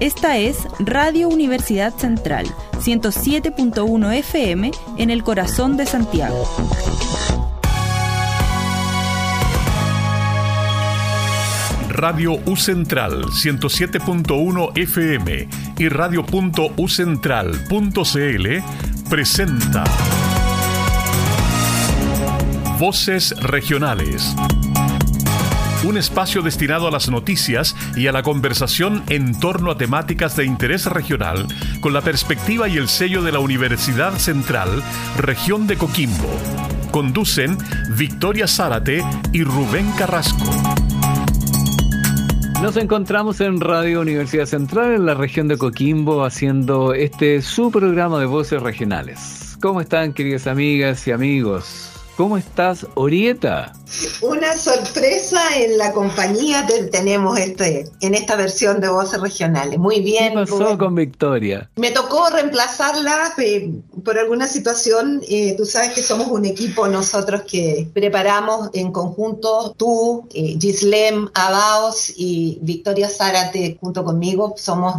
Esta es Radio Universidad Central, 107.1 FM en el corazón de Santiago. Radio U Central 107.1 FM y radio.ucentral.cl presenta Voces Regionales. Un espacio destinado a las noticias y a la conversación en torno a temáticas de interés regional con la perspectiva y el sello de la Universidad Central, Región de Coquimbo. Conducen Victoria Zárate y Rubén Carrasco. Nos encontramos en Radio Universidad Central en la región de Coquimbo haciendo este su programa de voces regionales. ¿Cómo están queridas amigas y amigos? ¿Cómo estás, Orieta? Una sorpresa en la compañía que tenemos este, en esta versión de Voces Regionales. Muy bien. ¿Qué pasó con Victoria? Me tocó reemplazarla eh, por alguna situación. Eh, tú sabes que somos un equipo nosotros que preparamos en conjunto, tú, eh, Gislem Abaos y Victoria Zárate junto conmigo. Somos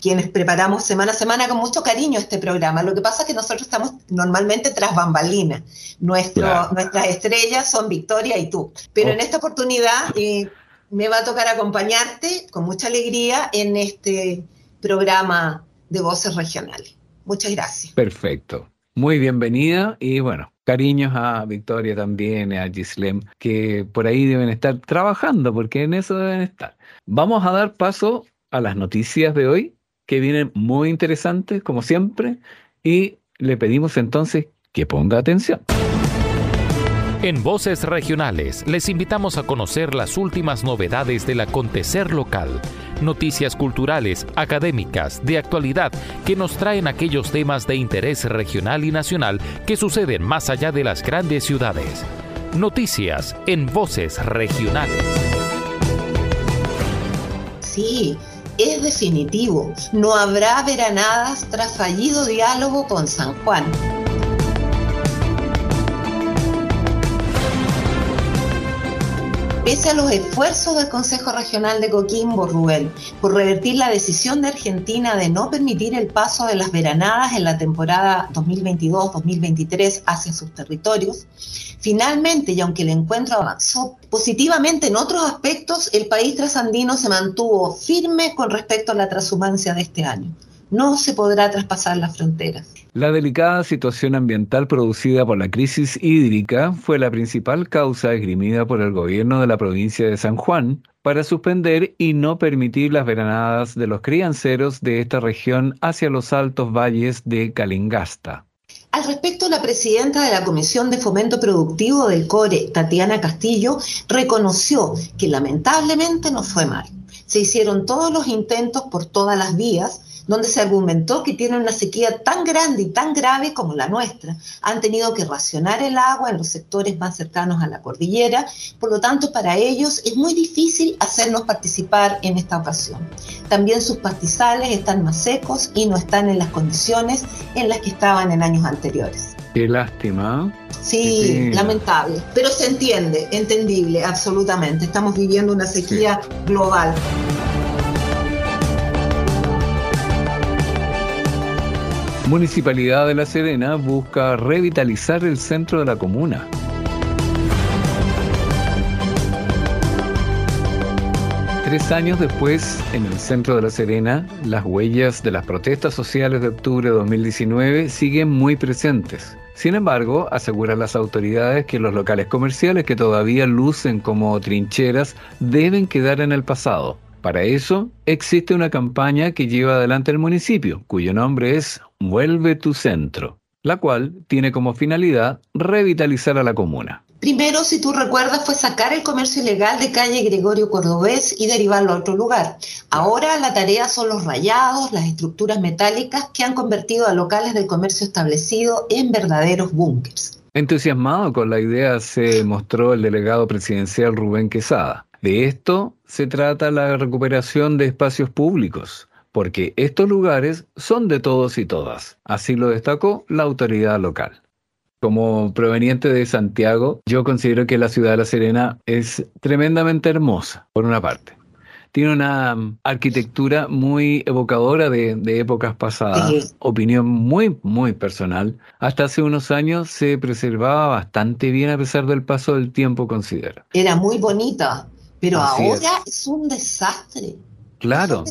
quienes preparamos semana a semana con mucho cariño este programa. Lo que pasa es que nosotros estamos normalmente tras bambalinas. Nuestro nuestras estrellas son Victoria y tú. Pero en esta oportunidad eh, me va a tocar acompañarte con mucha alegría en este programa de voces regionales. Muchas gracias. Perfecto. Muy bienvenida y bueno, cariños a Victoria también, a Gislem, que por ahí deben estar trabajando, porque en eso deben estar. Vamos a dar paso a las noticias de hoy, que vienen muy interesantes, como siempre, y le pedimos entonces que ponga atención. En Voces Regionales les invitamos a conocer las últimas novedades del acontecer local, noticias culturales, académicas, de actualidad que nos traen aquellos temas de interés regional y nacional que suceden más allá de las grandes ciudades. Noticias en Voces Regionales. Sí, es definitivo. No habrá veranadas tras fallido diálogo con San Juan. Pese a los esfuerzos del Consejo Regional de Coquimbo, Rubén, por revertir la decisión de Argentina de no permitir el paso de las veranadas en la temporada 2022-2023 hacia sus territorios, finalmente, y aunque el encuentro avanzó positivamente en otros aspectos, el país trasandino se mantuvo firme con respecto a la transhumancia de este año no se podrá traspasar las fronteras. La delicada situación ambiental producida por la crisis hídrica fue la principal causa esgrimida por el gobierno de la provincia de San Juan para suspender y no permitir las veranadas de los crianceros de esta región hacia los altos valles de Calingasta. Al respecto, la presidenta de la Comisión de Fomento Productivo del CORE, Tatiana Castillo, reconoció que lamentablemente no fue mal. Se hicieron todos los intentos por todas las vías, donde se argumentó que tienen una sequía tan grande y tan grave como la nuestra. Han tenido que racionar el agua en los sectores más cercanos a la cordillera, por lo tanto para ellos es muy difícil hacernos participar en esta ocasión. También sus pastizales están más secos y no están en las condiciones en las que estaban en años anteriores. Qué lástima. Sí, lamentable, pero se entiende, entendible, absolutamente. Estamos viviendo una sequía global. Municipalidad de La Serena busca revitalizar el centro de la comuna. Tres años después, en el centro de La Serena, las huellas de las protestas sociales de octubre de 2019 siguen muy presentes. Sin embargo, aseguran las autoridades que los locales comerciales que todavía lucen como trincheras deben quedar en el pasado. Para eso, existe una campaña que lleva adelante el municipio, cuyo nombre es Vuelve tu centro, la cual tiene como finalidad revitalizar a la comuna. Primero, si tú recuerdas, fue sacar el comercio ilegal de calle Gregorio Cordobés y derivarlo a otro lugar. Ahora la tarea son los rayados, las estructuras metálicas que han convertido a locales del comercio establecido en verdaderos búnkers. Entusiasmado con la idea se mostró el delegado presidencial Rubén Quesada. De esto se trata la recuperación de espacios públicos, porque estos lugares son de todos y todas. Así lo destacó la autoridad local. Como proveniente de Santiago, yo considero que la ciudad de La Serena es tremendamente hermosa, por una parte. tiene una mm, arquitectura muy evocadora de, épocas pasadas, opinión muy, muy personal. Hasta hace unos años se preservaba bastante bien a pesar del paso del tiempo, considera. Era muy bonita, pero ahora es. un desastre. Claro.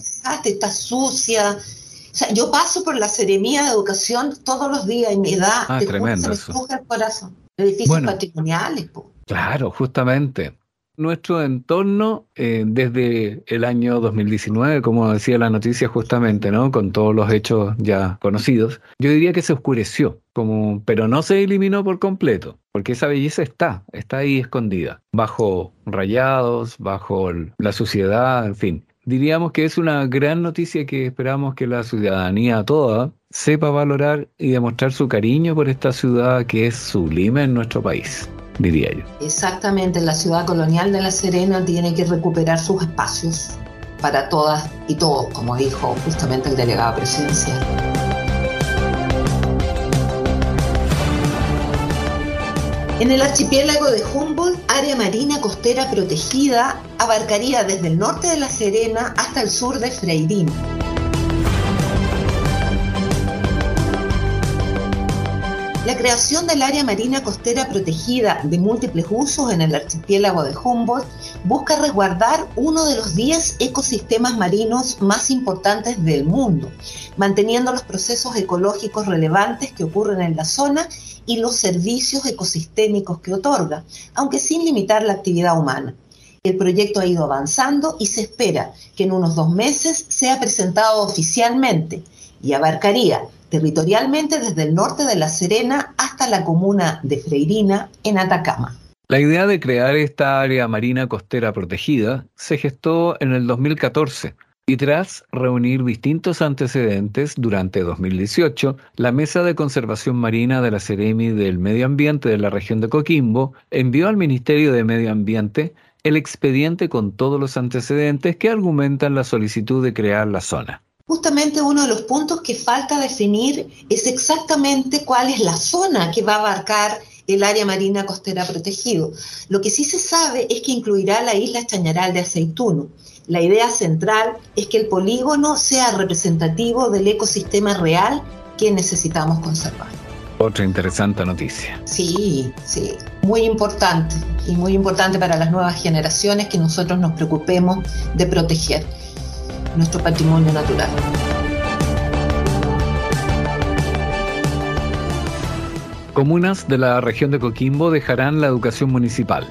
está sucia. O sea, yo paso por la Seremía de Educación todos los días y me da, ah, tremendo se me el corazón. Edificios patrimoniales, po. Claro, justamente nuestro entorno eh, desde el año 2019, como decía la noticia justamente, ¿no? Con todos los hechos ya conocidos, yo diría que se oscureció, como, pero no se eliminó por completo, porque esa belleza está, está ahí escondida, bajo rayados, bajo la suciedad, en fin. Diríamos que es una gran noticia que esperamos que la ciudadanía toda sepa valorar y demostrar su cariño por esta ciudad que es sublime en nuestro país diría yo. Exactamente, la ciudad colonial de La Serena tiene que recuperar sus espacios para todas y todos, como dijo justamente el delegado presidencial. En el archipiélago de Humboldt, área marina costera protegida abarcaría desde el norte de La Serena hasta el sur de Freirín. La creación del área marina costera protegida de múltiples usos en el archipiélago de Humboldt busca resguardar uno de los 10 ecosistemas marinos más importantes del mundo, manteniendo los procesos ecológicos relevantes que ocurren en la zona y los servicios ecosistémicos que otorga, aunque sin limitar la actividad humana. El proyecto ha ido avanzando y se espera que en unos dos meses sea presentado oficialmente y abarcaría territorialmente desde el norte de La Serena hasta la comuna de Freirina, en Atacama. La idea de crear esta área marina costera protegida se gestó en el 2014 y tras reunir distintos antecedentes durante 2018, la Mesa de Conservación Marina de la Ceremi del Medio Ambiente de la región de Coquimbo envió al Ministerio de Medio Ambiente el expediente con todos los antecedentes que argumentan la solicitud de crear la zona. Justamente uno de los puntos que falta definir es exactamente cuál es la zona que va a abarcar el área marina costera protegido. Lo que sí se sabe es que incluirá la isla Chañaral de Aceituno. La idea central es que el polígono sea representativo del ecosistema real que necesitamos conservar. Otra interesante noticia. Sí, sí, muy importante y muy importante para las nuevas generaciones que nosotros nos preocupemos de proteger nuestro patrimonio natural. Comunas de la región de Coquimbo dejarán la educación municipal.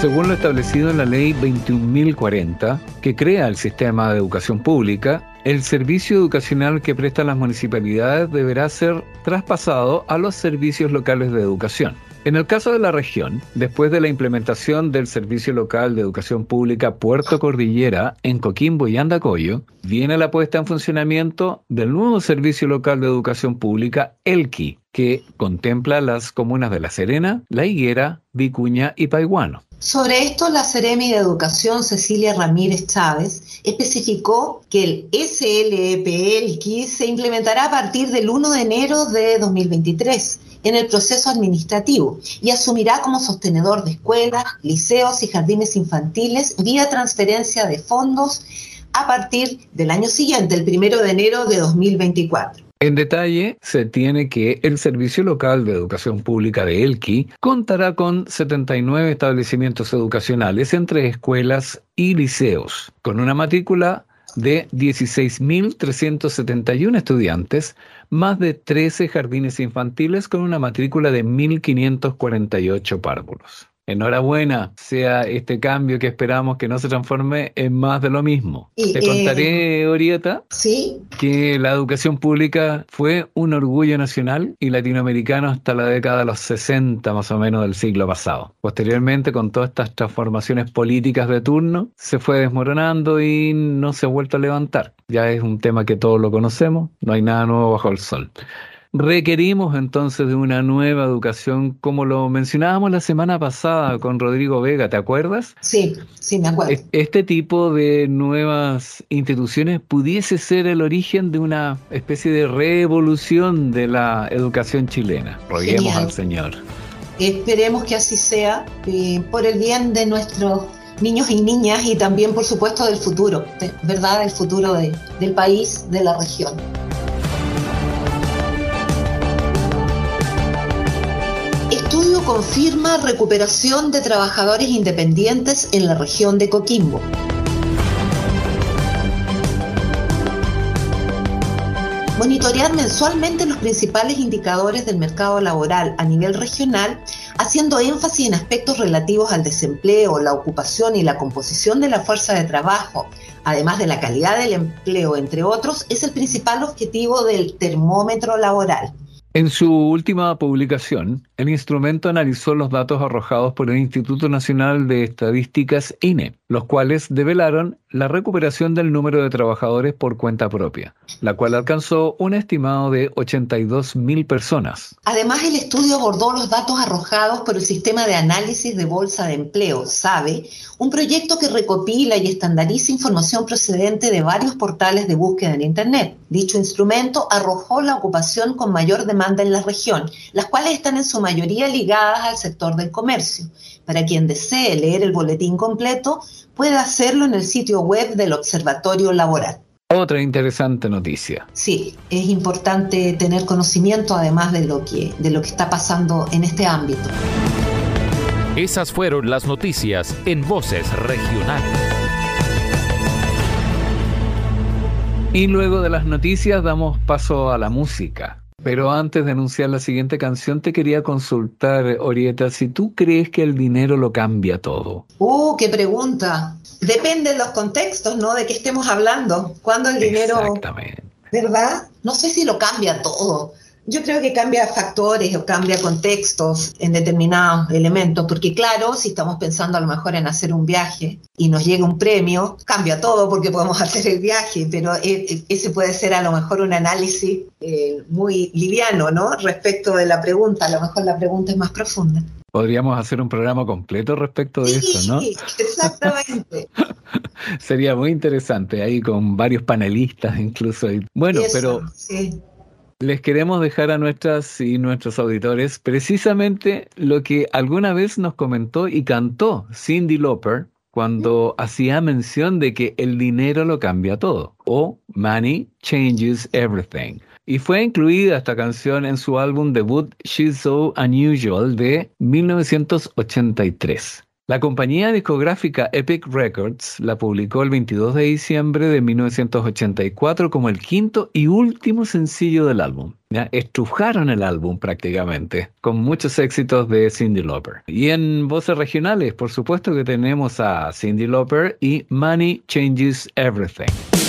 Según lo establecido en la ley 21.040, que crea el sistema de educación pública, el servicio educacional que prestan las municipalidades deberá ser traspasado a los servicios locales de educación. En el caso de la región, después de la implementación del Servicio Local de Educación Pública Puerto Cordillera en Coquimbo y Andacoyo, viene la puesta en funcionamiento del nuevo Servicio Local de Educación Pública, ELKI, que contempla las comunas de La Serena, La Higuera, Vicuña y Paiguano. Sobre esto, la Seremi de Educación Cecilia Ramírez Chávez especificó que el SLEP-ELKI se implementará a partir del 1 de enero de 2023 en el proceso administrativo y asumirá como sostenedor de escuelas, liceos y jardines infantiles vía transferencia de fondos a partir del año siguiente, el primero de enero de 2024. En detalle, se tiene que el Servicio Local de Educación Pública de Elqui contará con 79 establecimientos educacionales entre escuelas y liceos, con una matrícula de 16.371 estudiantes, más de 13 jardines infantiles con una matrícula de 1.548 párvulos. Enhorabuena sea este cambio que esperamos que no se transforme en más de lo mismo. Te contaré, eh, Orieta, ¿sí? que la educación pública fue un orgullo nacional y latinoamericano hasta la década de los 60 más o menos del siglo pasado. Posteriormente, con todas estas transformaciones políticas de turno, se fue desmoronando y no se ha vuelto a levantar. Ya es un tema que todos lo conocemos, no hay nada nuevo bajo el sol. Requerimos entonces de una nueva educación, como lo mencionábamos la semana pasada con Rodrigo Vega, ¿te acuerdas? Sí, sí, me acuerdo. Este tipo de nuevas instituciones pudiese ser el origen de una especie de revolución de la educación chilena. Roguemos al Señor. Esperemos que así sea, eh, por el bien de nuestros niños y niñas y también, por supuesto, del futuro, ¿verdad? Del futuro del país, de la región. Confirma recuperación de trabajadores independientes en la región de Coquimbo. Monitorear mensualmente los principales indicadores del mercado laboral a nivel regional, haciendo énfasis en aspectos relativos al desempleo, la ocupación y la composición de la fuerza de trabajo, además de la calidad del empleo, entre otros, es el principal objetivo del termómetro laboral. En su última publicación, el instrumento analizó los datos arrojados por el Instituto Nacional de Estadísticas INE, los cuales develaron la recuperación del número de trabajadores por cuenta propia, la cual alcanzó un estimado de 82 mil personas. Además, el estudio abordó los datos arrojados por el Sistema de Análisis de Bolsa de Empleo, SABE, un proyecto que recopila y estandariza información procedente de varios portales de búsqueda en Internet. Dicho instrumento arrojó la ocupación con mayor demanda en la región, las cuales están en su mayoría ligadas al sector del comercio. Para quien desee leer el boletín completo, puede hacerlo en el sitio web del Observatorio Laboral. Otra interesante noticia. Sí, es importante tener conocimiento además de lo que, de lo que está pasando en este ámbito. Esas fueron las noticias en Voces Regionales. Y luego de las noticias damos paso a la música. Pero antes de anunciar la siguiente canción, te quería consultar, Orieta, si tú crees que el dinero lo cambia todo. ¡Uh, qué pregunta! Depende de los contextos, ¿no? De qué estemos hablando. Cuando el dinero... Exactamente. ¿Verdad? No sé si lo cambia todo. Yo creo que cambia factores o cambia contextos en determinados elementos, porque claro, si estamos pensando a lo mejor en hacer un viaje y nos llega un premio, cambia todo porque podemos hacer el viaje, pero e, e, ese puede ser a lo mejor un análisis eh, muy liviano, ¿no? Respecto de la pregunta, a lo mejor la pregunta es más profunda. Podríamos hacer un programa completo respecto de eso, ¿no? Sí, exactamente. Sería muy interesante ahí con varios panelistas incluso. Bueno, pero sí. Les queremos dejar a nuestras y nuestros auditores precisamente lo que alguna vez nos comentó y cantó Cindy Lauper cuando hacía mención de que el dinero lo cambia todo o Money Changes Everything. Y fue incluida esta canción en su álbum debut She's So Unusual de 1983. La compañía discográfica Epic Records la publicó el 22 de diciembre de 1984 como el quinto y último sencillo del álbum. ¿ya? Estrujaron el álbum prácticamente, con muchos éxitos de Cindy Lauper. Y en voces regionales, por supuesto que tenemos a Cindy Lauper y Money Changes Everything.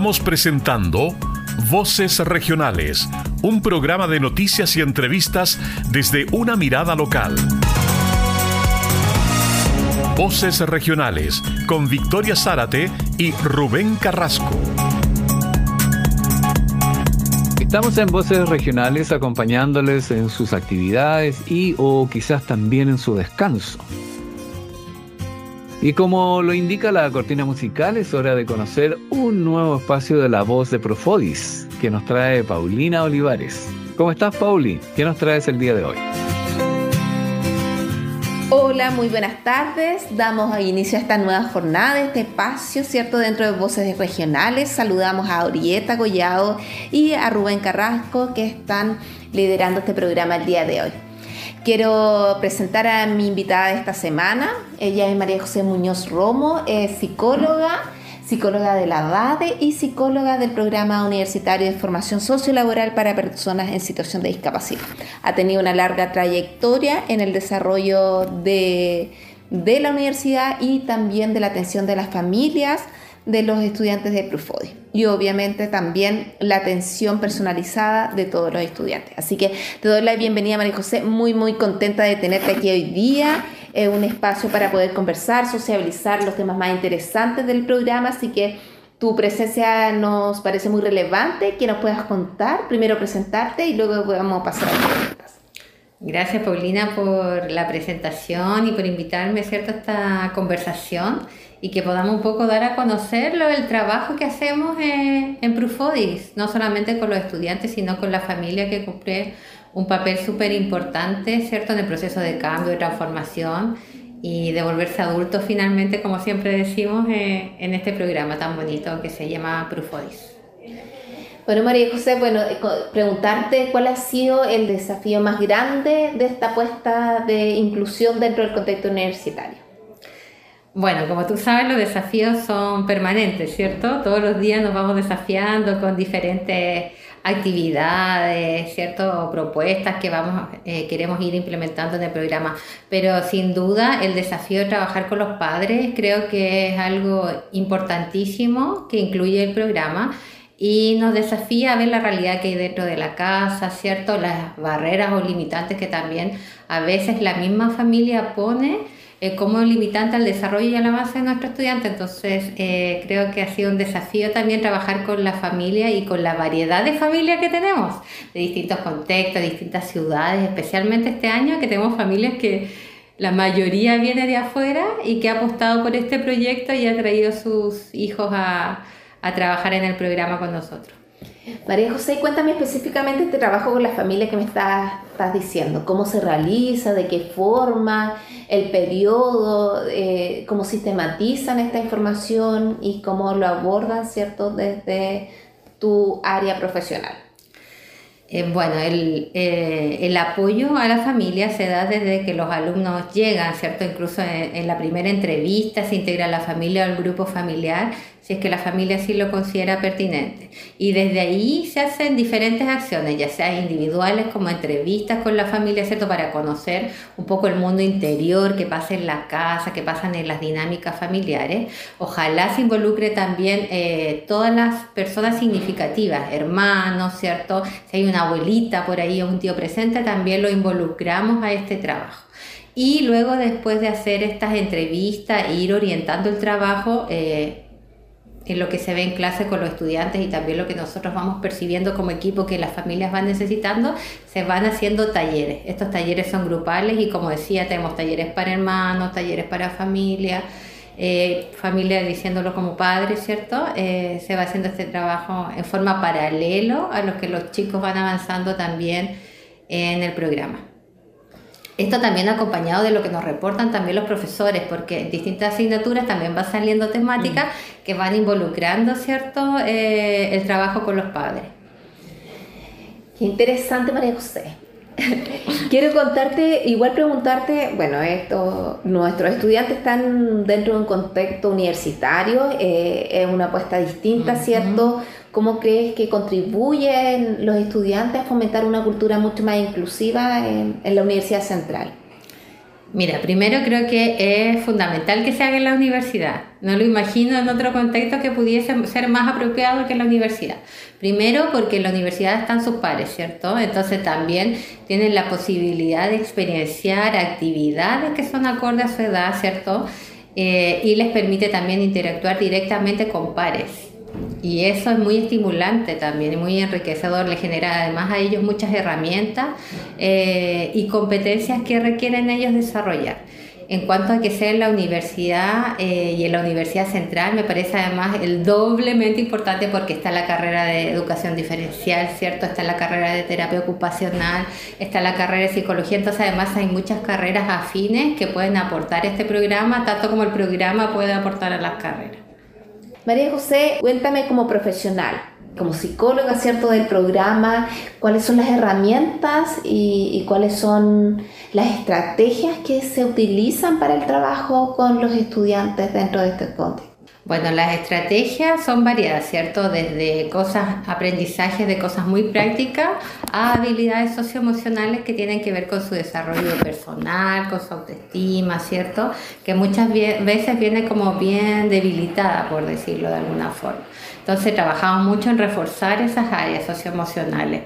Estamos presentando Voces Regionales, un programa de noticias y entrevistas desde una mirada local. Voces Regionales con Victoria Zárate y Rubén Carrasco. Estamos en Voces Regionales acompañándoles en sus actividades y o quizás también en su descanso. Y como lo indica la cortina musical, es hora de conocer un nuevo espacio de la voz de Profodis, que nos trae Paulina Olivares. ¿Cómo estás, Pauli? ¿Qué nos traes el día de hoy? Hola, muy buenas tardes. Damos inicio a esta nueva jornada, este espacio, ¿cierto? Dentro de Voces Regionales. Saludamos a Orieta Collado y a Rubén Carrasco, que están liderando este programa el día de hoy. Quiero presentar a mi invitada de esta semana. Ella es María José Muñoz Romo, es psicóloga, psicóloga de la DADE y psicóloga del Programa Universitario de Formación Sociolaboral para Personas en Situación de Discapacidad. Ha tenido una larga trayectoria en el desarrollo de, de la universidad y también de la atención de las familias de los estudiantes de Prufodi. Y obviamente también la atención personalizada de todos los estudiantes. Así que te doy la bienvenida María José, muy muy contenta de tenerte aquí hoy día, es un espacio para poder conversar, sociabilizar los temas más interesantes del programa, así que tu presencia nos parece muy relevante, que nos puedas contar, primero presentarte y luego a pasar a las preguntas. Gracias Paulina por la presentación y por invitarme ¿cierto? a esta conversación y que podamos un poco dar a conocer el trabajo que hacemos en, en Prufodis, no solamente con los estudiantes, sino con la familia que cumple un papel súper importante, ¿cierto?, en el proceso de cambio, de transformación y de volverse adultos finalmente, como siempre decimos, eh, en este programa tan bonito que se llama Prufodis. Bueno, María José, bueno, eh, preguntarte cuál ha sido el desafío más grande de esta apuesta de inclusión dentro del contexto universitario. Bueno, como tú sabes, los desafíos son permanentes, ¿cierto? Todos los días nos vamos desafiando con diferentes actividades, ¿cierto? Propuestas que vamos, eh, queremos ir implementando en el programa. Pero sin duda el desafío de trabajar con los padres creo que es algo importantísimo que incluye el programa y nos desafía a ver la realidad que hay dentro de la casa, ¿cierto? Las barreras o limitantes que también a veces la misma familia pone eh, como limitante al desarrollo y a la base de nuestro estudiante. Entonces, eh, creo que ha sido un desafío también trabajar con la familia y con la variedad de familias que tenemos, de distintos contextos, distintas ciudades, especialmente este año que tenemos familias que la mayoría viene de afuera y que ha apostado por este proyecto y ha traído sus hijos a, a trabajar en el programa con nosotros. María José, cuéntame específicamente este trabajo con la familia que me estás, diciendo. ¿Cómo se realiza? ¿De qué forma? ¿El periodo? Eh, ¿Cómo sistematizan esta información? ¿Y cómo lo abordan, cierto, desde tu área profesional? Eh, bueno, el, eh, el, apoyo a la familia se da desde que los alumnos llegan, ¿cierto? Incluso en, en la primera entrevista se integra la familia o el grupo familiar si es que la familia sí lo considera pertinente. Y desde ahí se hacen diferentes acciones, ya sea individuales como entrevistas con la familia, ¿cierto? Para conocer un poco el mundo interior, qué pasa en la casa, qué pasan en las dinámicas familiares. Ojalá se involucre también eh, todas las personas significativas, hermanos, ¿cierto? Si hay una abuelita por ahí o un tío presente, también lo involucramos a este trabajo. Y luego después de hacer estas entrevistas ir orientando el trabajo, eh, en lo que se ve en clase con los estudiantes y también lo que nosotros vamos percibiendo como equipo que las familias van necesitando, se van haciendo talleres. Estos talleres son grupales y como decía, tenemos talleres para hermanos, talleres para familia, eh, familia diciéndolo como padres, ¿cierto? Eh, se va haciendo este trabajo en forma paralelo a lo que los chicos van avanzando también en el programa. Esto también acompañado de lo que nos reportan también los profesores, porque en distintas asignaturas también va saliendo temáticas mm. que van involucrando, ¿cierto?, eh, el trabajo con los padres. Qué interesante, María José. Quiero contarte, igual preguntarte, bueno, esto, nuestros estudiantes están dentro de un contexto universitario, eh, es una apuesta distinta, ¿cierto? ¿Cómo crees que contribuyen los estudiantes a fomentar una cultura mucho más inclusiva en, la Universidad Central? Mira, primero creo que es fundamental que se haga en la universidad. No lo imagino en otro contexto que pudiese ser más apropiado que en la universidad. Primero porque en la universidad están sus pares, ¿cierto? Entonces también tienen la posibilidad de experienciar actividades que son acordes a su edad, ¿cierto? Eh, y les permite también interactuar directamente con pares. Y eso es muy estimulante también, muy enriquecedor, le genera además a ellos muchas herramientas eh, y competencias que requieren ellos desarrollar. En cuanto a que sea en la universidad eh, y en la Universidad Central, me parece además el doblemente importante porque está la carrera de educación diferencial, ¿cierto? Está la carrera de terapia ocupacional, está la carrera de psicología, entonces además hay muchas carreras afines que pueden aportar este programa, tanto como el programa puede aportar a las carreras. María José, cuéntame como profesional, como psicóloga, ¿cierto?, del programa, cuáles son las herramientas y, cuáles son las estrategias que se utilizan para el trabajo con los estudiantes dentro de este contexto. Bueno, las estrategias son variadas, ¿cierto? Desde cosas, aprendizajes de cosas muy prácticas a habilidades socioemocionales que tienen que ver con su desarrollo personal, con su autoestima, ¿cierto? Que muchas veces viene como bien debilitada, por decirlo de alguna forma. Entonces trabajamos mucho en reforzar esas áreas socioemocionales.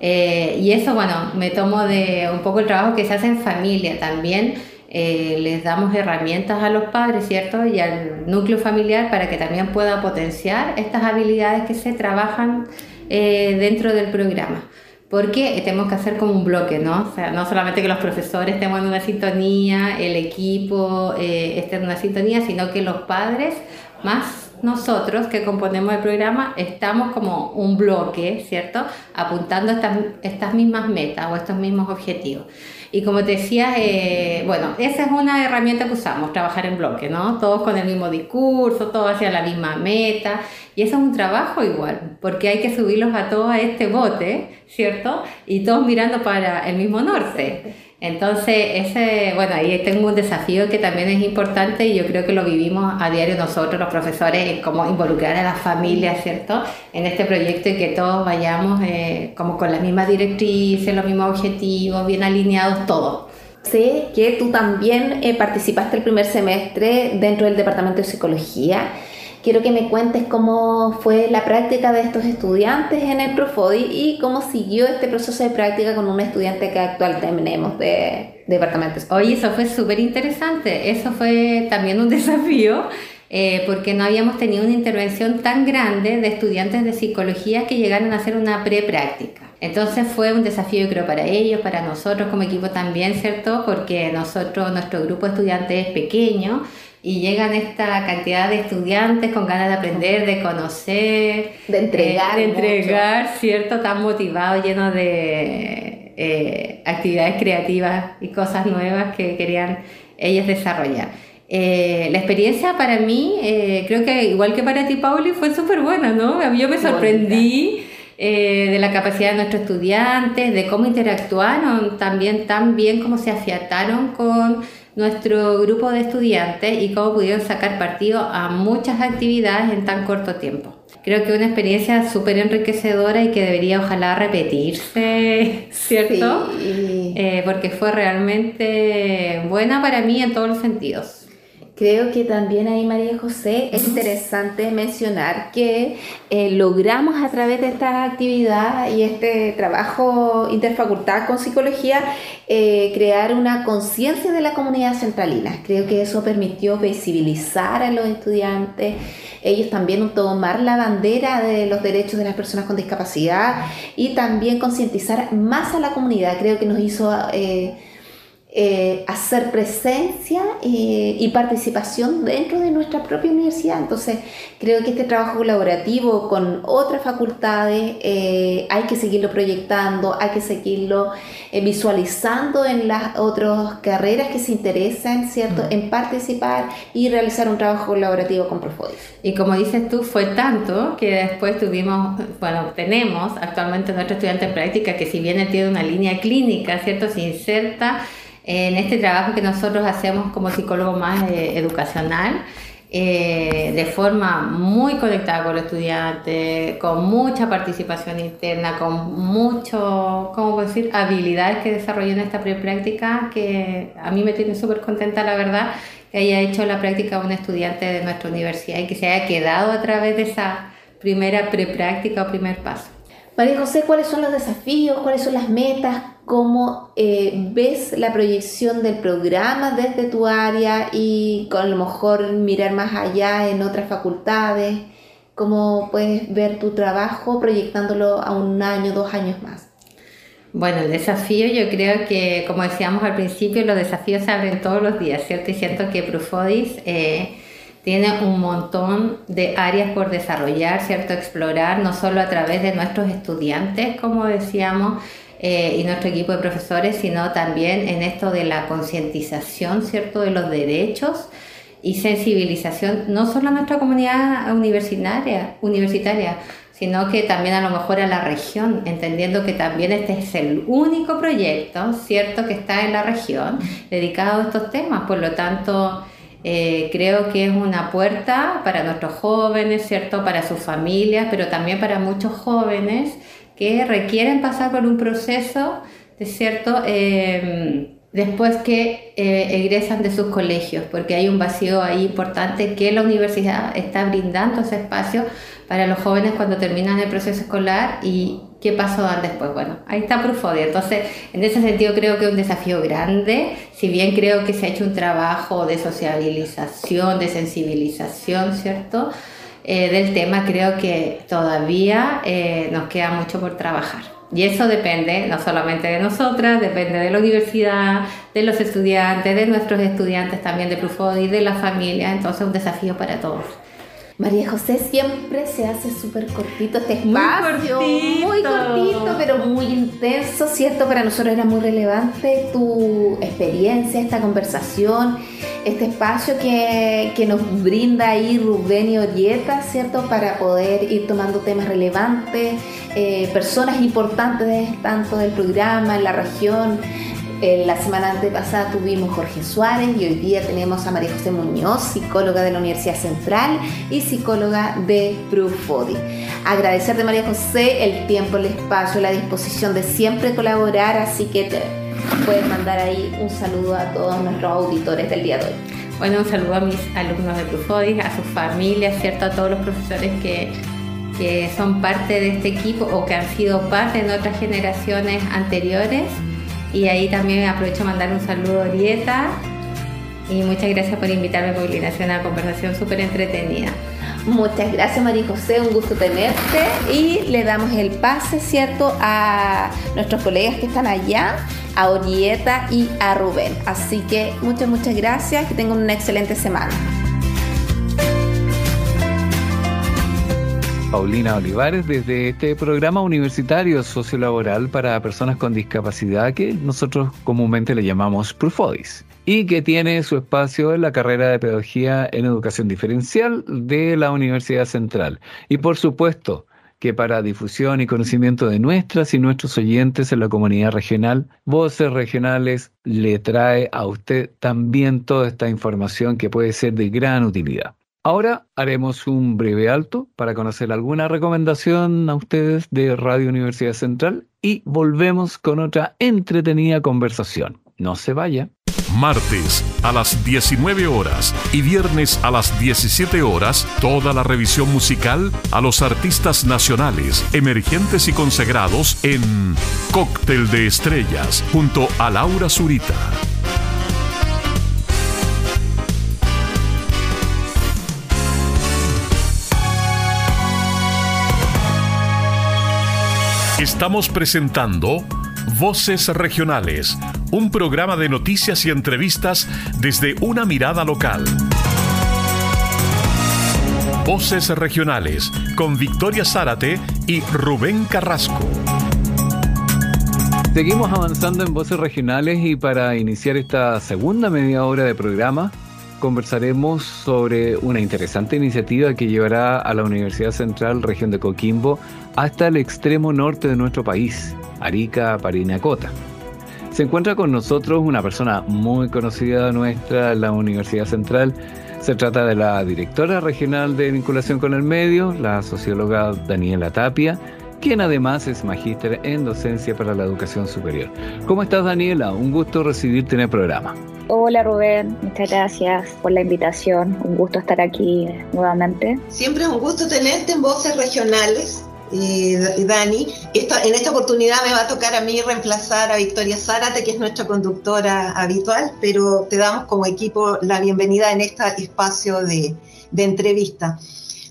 Eh, y eso, bueno, me tomo de un poco el trabajo que se hace en familia también eh, les damos herramientas a los padres, ¿cierto? Y al núcleo familiar para que también pueda potenciar estas habilidades que se trabajan eh, dentro del programa. Porque tenemos que hacer como un bloque, ¿no? O sea, no solamente que los profesores estemos en una sintonía, el equipo eh, esté en una sintonía, sino que los padres, más nosotros que componemos el programa, estamos como un bloque, ¿cierto? Apuntando estas, estas mismas metas o estos mismos objetivos. Y como te decía, eh, bueno, esa es una herramienta que usamos, trabajar en bloque, ¿no? Todos con el mismo discurso, todos hacia la misma meta. Y eso es un trabajo igual, porque hay que subirlos a todos a este bote, ¿cierto? Y todos mirando para el mismo norte. Entonces, ese, bueno, ahí tengo un desafío que también es importante y yo creo que lo vivimos a diario nosotros, los profesores, como involucrar a las familias, ¿cierto? En este proyecto y que todos vayamos eh, como con las mismas directrices, los mismos objetivos, bien alineados todos. Sé que tú también eh, participaste el primer semestre dentro del Departamento de Psicología Quiero que me cuentes cómo fue la práctica de estos estudiantes en el Profodi y cómo siguió este proceso de práctica con un estudiante que actual tenemos de departamentos. Oye, eso fue súper interesante. Eso fue también un desafío. Eh, porque no habíamos tenido una intervención tan grande de estudiantes de psicología que llegaran a hacer una pre-práctica. Entonces fue un desafío, creo, para ellos, para nosotros como equipo también, ¿cierto? Porque nosotros, nuestro grupo de estudiantes es pequeño, y llegan esta cantidad de estudiantes con ganas de aprender, de conocer, de entregar, eh, de entregar, ¿cierto? Tan motivados, llenos de eh, actividades creativas y cosas nuevas que querían ellos desarrollar. Eh, la experiencia para mí, creo que igual que para ti, Pauli, fue súper buena, ¿no? Yo me sorprendí. de la capacidad de nuestros estudiantes, de cómo interactuaron también tan bien, cómo se afiataron con nuestro grupo de estudiantes y cómo pudieron sacar partido a muchas actividades en tan corto tiempo. Creo que una experiencia súper enriquecedora y que debería ojalá repetirse, ¿cierto? Eh, porque fue realmente buena para mí en todos los sentidos. Creo que también ahí, María José, es interesante mencionar que eh, logramos a través de esta actividad y este trabajo interfacultad con psicología eh, crear una conciencia de la comunidad centralina. Creo que eso permitió visibilizar a los estudiantes, ellos también tomar la bandera de los derechos de las personas con discapacidad y también concientizar más a la comunidad. Creo que nos hizo... Eh, eh, hacer presencia eh, y participación dentro de nuestra propia universidad. Entonces, creo que este trabajo colaborativo con otras facultades eh, hay que seguirlo proyectando, hay que seguirlo visualizando en las otras carreras que se interesan, ¿cierto?, mm. en participar y realizar un trabajo colaborativo con Profodis. Y como dices tú, fue tanto que después tuvimos, bueno, tenemos actualmente nuestro estudiante en práctica que si bien tiene una línea clínica, ¿cierto?, se inserta en este trabajo que nosotros hacemos como psicólogo más eh, educacional, eh, de forma muy conectada con los estudiantes, con mucha participación interna, con mucho, ¿cómo decir?, habilidades que desarrolló en esta prepráctica que a mí me tiene súper contenta, la verdad, que haya hecho la práctica un estudiante de nuestra universidad y que se haya quedado a través de esa primera prepráctica o primer paso. María José, ¿cuáles son los desafíos? ¿Cuáles son las metas? ¿Cómo eh, ves la proyección del programa desde tu área y a lo mejor mirar más allá en otras facultades? ¿Cómo puedes ver tu trabajo proyectándolo a un año, dos años más? Bueno, el desafío yo creo que, como decíamos al principio, los desafíos se abren todos los días, ¿cierto? Y siento que Prufodis... Eh, tiene un montón de áreas por desarrollar, ¿cierto? Explorar, no solo a través de nuestros estudiantes, como decíamos, eh, y nuestro equipo de profesores, sino también en esto de la concientización, ¿cierto?, de los derechos y sensibilización, no solo a nuestra comunidad universitaria, universitaria sino que también a lo mejor a la región, entendiendo que también este es el único proyecto, ¿cierto?, que está en la región dedicado a estos temas. Por lo tanto, eh, creo que es una puerta para nuestros jóvenes, ¿cierto? Para sus familias, pero también para muchos jóvenes que requieren pasar por un proceso, cierto, em, después que eh, egresan de sus colegios, porque hay un vacío ahí importante que la universidad está brindando ese espacio para los jóvenes cuando terminan el proceso escolar y qué pasó después. Bueno, ahí está Profodia. Entonces, en ese sentido creo que es un desafío grande, si bien creo que se ha hecho un trabajo de sociabilización, de sensibilización, ¿cierto? Eh, del tema, creo que todavía eh, nos queda mucho por trabajar. Y eso depende no solamente de nosotras, depende de la universidad, de los estudiantes, de nuestros estudiantes también de Prufodi, de la familia, entonces un desafío para todos. María José siempre se hace súper cortito este espacio, muy cortito. pero muy intenso, ¿cierto? Para nosotros era muy relevante tu experiencia, esta conversación, este espacio que, que nos brinda ahí Rubén y Orieta, ¿cierto? Para poder ir tomando temas relevantes, eh, personas importantes tanto del programa, en la región, la semana antepasada tuvimos Jorge Suárez y hoy día tenemos a María José Muñoz, psicóloga de la Universidad Central y psicóloga de Proof Agradecerte María José el tiempo, el espacio, la disposición de siempre colaborar, así que te puedes mandar ahí un saludo a todos nuestros auditores del día de hoy. Bueno, un saludo a mis alumnos de Prufodis, a sus familias, ¿cierto? A todos los profesores que, que son parte de este equipo o que han sido parte en otras generaciones anteriores y ahí también aprovecho a mandar un saludo a Orieta y muchas gracias por invitarme por a una conversación súper entretenida. Muchas gracias María José, un gusto tenerte y le damos el pase, ¿cierto?, a nuestros colegas que están allá, a Orieta y a Rubén. Así que muchas, muchas gracias, que tengan una excelente semana. Paulina Olivares desde este programa universitario sociolaboral para personas con discapacidad que nosotros comúnmente le llamamos Prufodis y que tiene su espacio en la carrera de Pedagogía en Educación Diferencial de la Universidad Central. Y por supuesto que para difusión y conocimiento de nuestras y nuestros oyentes en la comunidad regional, Voces Regionales le trae a usted también toda esta información que puede ser de gran utilidad. Ahora haremos un breve alto para conocer alguna recomendación a ustedes de Radio Universidad Central y volvemos con otra entretenida conversación. No se vaya. Martes a las 19 horas y viernes a las 17 horas, toda la revisión musical a los artistas nacionales, emergentes y consagrados en Cóctel de Estrellas junto a Laura Zurita. Estamos presentando Voces Regionales, un programa de noticias y entrevistas desde una mirada local. Voces Regionales con Victoria Zárate y Rubén Carrasco. Seguimos avanzando en Voces Regionales y para iniciar esta segunda media hora de programa conversaremos sobre una interesante iniciativa que llevará a la Universidad Central Región de Coquimbo hasta el extremo norte de nuestro país, Arica, Parinacota. Se encuentra con nosotros una persona muy conocida nuestra, la Universidad Central. Se trata de la directora regional de vinculación con el medio, la socióloga Daniela Tapia, quien además es magíster en docencia para la educación superior. ¿Cómo estás Daniela? Un gusto recibirte en el programa. Hola Rubén, muchas gracias por la invitación. Un gusto estar aquí nuevamente. Siempre es un gusto tenerte en Voces Regionales. Y, Dani, en esta oportunidad me va a tocar a mí reemplazar a Victoria Zárate, que es nuestra conductora habitual, pero te damos como equipo la bienvenida en este espacio de, entrevista.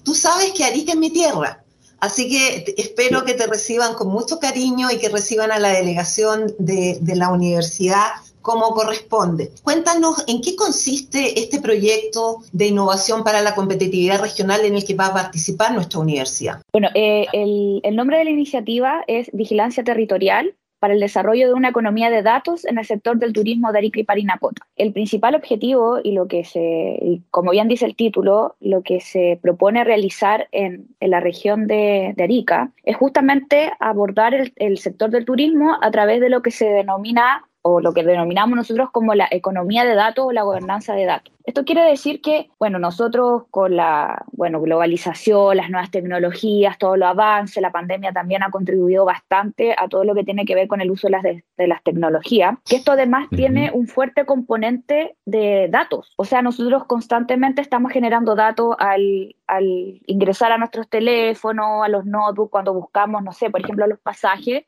Tú sabes que Arica es mi tierra, Así que espero que te reciban con mucho cariño y que reciban a la delegación de, de, la universidad como corresponde. Cuéntanos en qué consiste este proyecto de innovación para la competitividad regional en el que va a participar nuestra universidad. Bueno, eh, el, el nombre de la iniciativa es Vigilancia Territorial para el desarrollo de una economía de datos en el sector del turismo de Arica y Parinacota. El principal objetivo y lo que se, como bien dice el título, lo que se propone realizar en, en la región de, de, Arica es justamente abordar el, el sector del turismo a través de lo que se denomina o lo que denominamos nosotros como la economía de datos o la gobernanza de datos. Esto quiere decir que, bueno, nosotros con la bueno, globalización, las nuevas tecnologías, todo lo avance, la pandemia también ha contribuido bastante a todo lo que tiene que ver con el uso de las, de, las tecnologías, que esto además tiene un fuerte componente de datos. O sea, nosotros constantemente estamos generando datos al, al ingresar a nuestros teléfonos, a los notebooks, cuando buscamos, no sé, por ejemplo, los pasajes.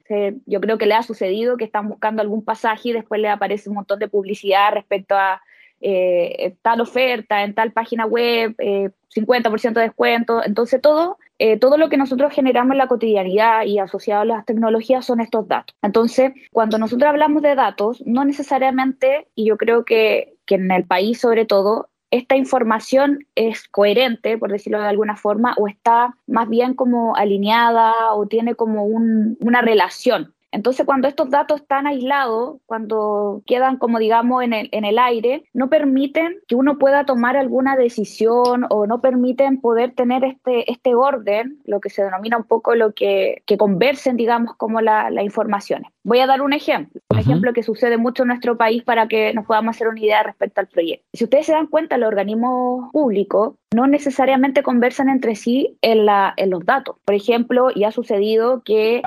Yo creo que le ha sucedido que están buscando algún pasaje y después le aparece un montón de publicidad respecto a eh, tal oferta en tal página web, 50% eh, de descuento. Entonces, todo, eh, todo lo que nosotros generamos en la cotidianidad y asociado a las tecnologías son estos datos. Entonces, cuando nosotros hablamos de datos, no necesariamente, y yo creo que, que en el país sobre todo, esta información es coherente, por decirlo de alguna forma, o está más bien como alineada o tiene como un, una relación entonces, cuando estos datos están aislados, cuando quedan como digamos en el, en el aire, no permiten que uno pueda tomar alguna decisión o no permiten poder tener este, este orden, lo que se denomina un poco lo que, que conversen, digamos, como las la informaciones. Voy a dar un ejemplo, un ejemplo que sucede mucho en nuestro país para que nos podamos hacer una idea respecto al proyecto. Si ustedes se dan cuenta, los organismos públicos no necesariamente conversan entre sí en, la, en los datos. Por ejemplo, ya ha sucedido que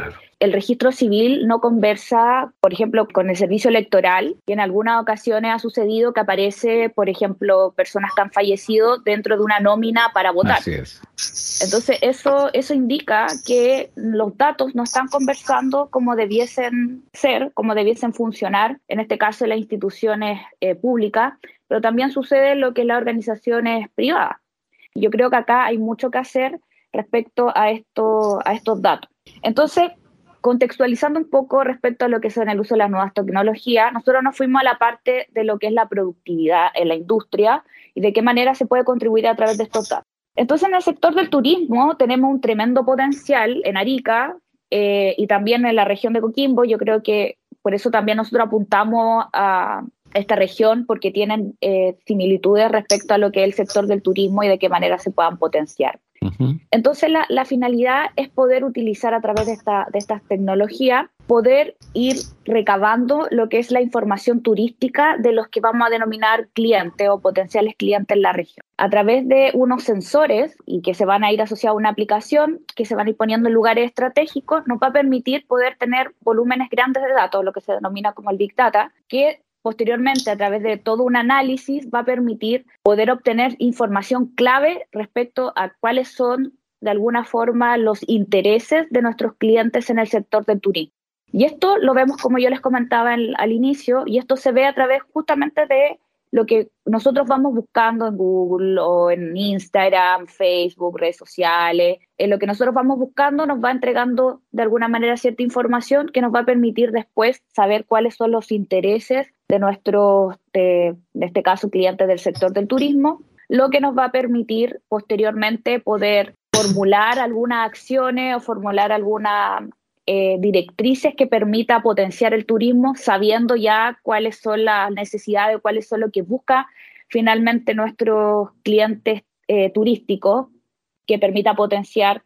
el registro civil no conversa, por ejemplo, con el servicio electoral y en algunas ocasiones ha sucedido que aparece, por ejemplo, personas que han fallecido dentro de una nómina para votar. Así es. Entonces, eso, eso indica que los datos no están conversando como debiesen ser, como debiesen funcionar, en este caso las instituciones eh, públicas, pero también sucede lo que es las organizaciones privadas. Yo creo que acá hay mucho que hacer respecto a, esto, a estos datos. Entonces, contextualizando un poco respecto a lo que es el uso de las nuevas tecnologías, nosotros nos fuimos a la parte de lo que es la productividad en la industria y de qué manera se puede contribuir a través de estos datos. Entonces, en el sector del turismo tenemos un tremendo potencial en Arica eh, y también en la región de Coquimbo. Yo creo que por eso también nosotros apuntamos a esta región porque tienen eh, similitudes respecto a lo que es el sector del turismo y de qué manera se puedan potenciar. Entonces la, finalidad es poder utilizar a través de, esta, de poder ir recabando lo que es la información turística de los que vamos a denominar clientes o potenciales clientes en la región. A través de unos sensores y que se van a ir asociados a una aplicación que se van a ir poniendo en lugares estratégicos, nos va a permitir poder tener volúmenes grandes de datos, lo que se denomina como el Big Data, que posteriormente a través de todo un análisis va a permitir poder obtener información clave respecto a cuáles son de alguna forma los intereses de nuestros clientes en el sector del turismo. Y esto lo vemos como yo les comentaba al inicio, y esto se ve a través justamente de lo que nosotros vamos buscando en Google o en Instagram, Facebook, redes sociales, en lo que nosotros vamos buscando nos va entregando de alguna manera cierta información que nos va a permitir después saber cuáles son los intereses de nuestros, de, este caso, clientes del sector del turismo, lo que nos va a permitir posteriormente poder formular algunas acciones o formular algunas eh, directrices que permita potenciar el turismo, sabiendo ya cuáles son las necesidades, cuáles son lo que busca finalmente nuestros clientes eh, turísticos, que permita potenciar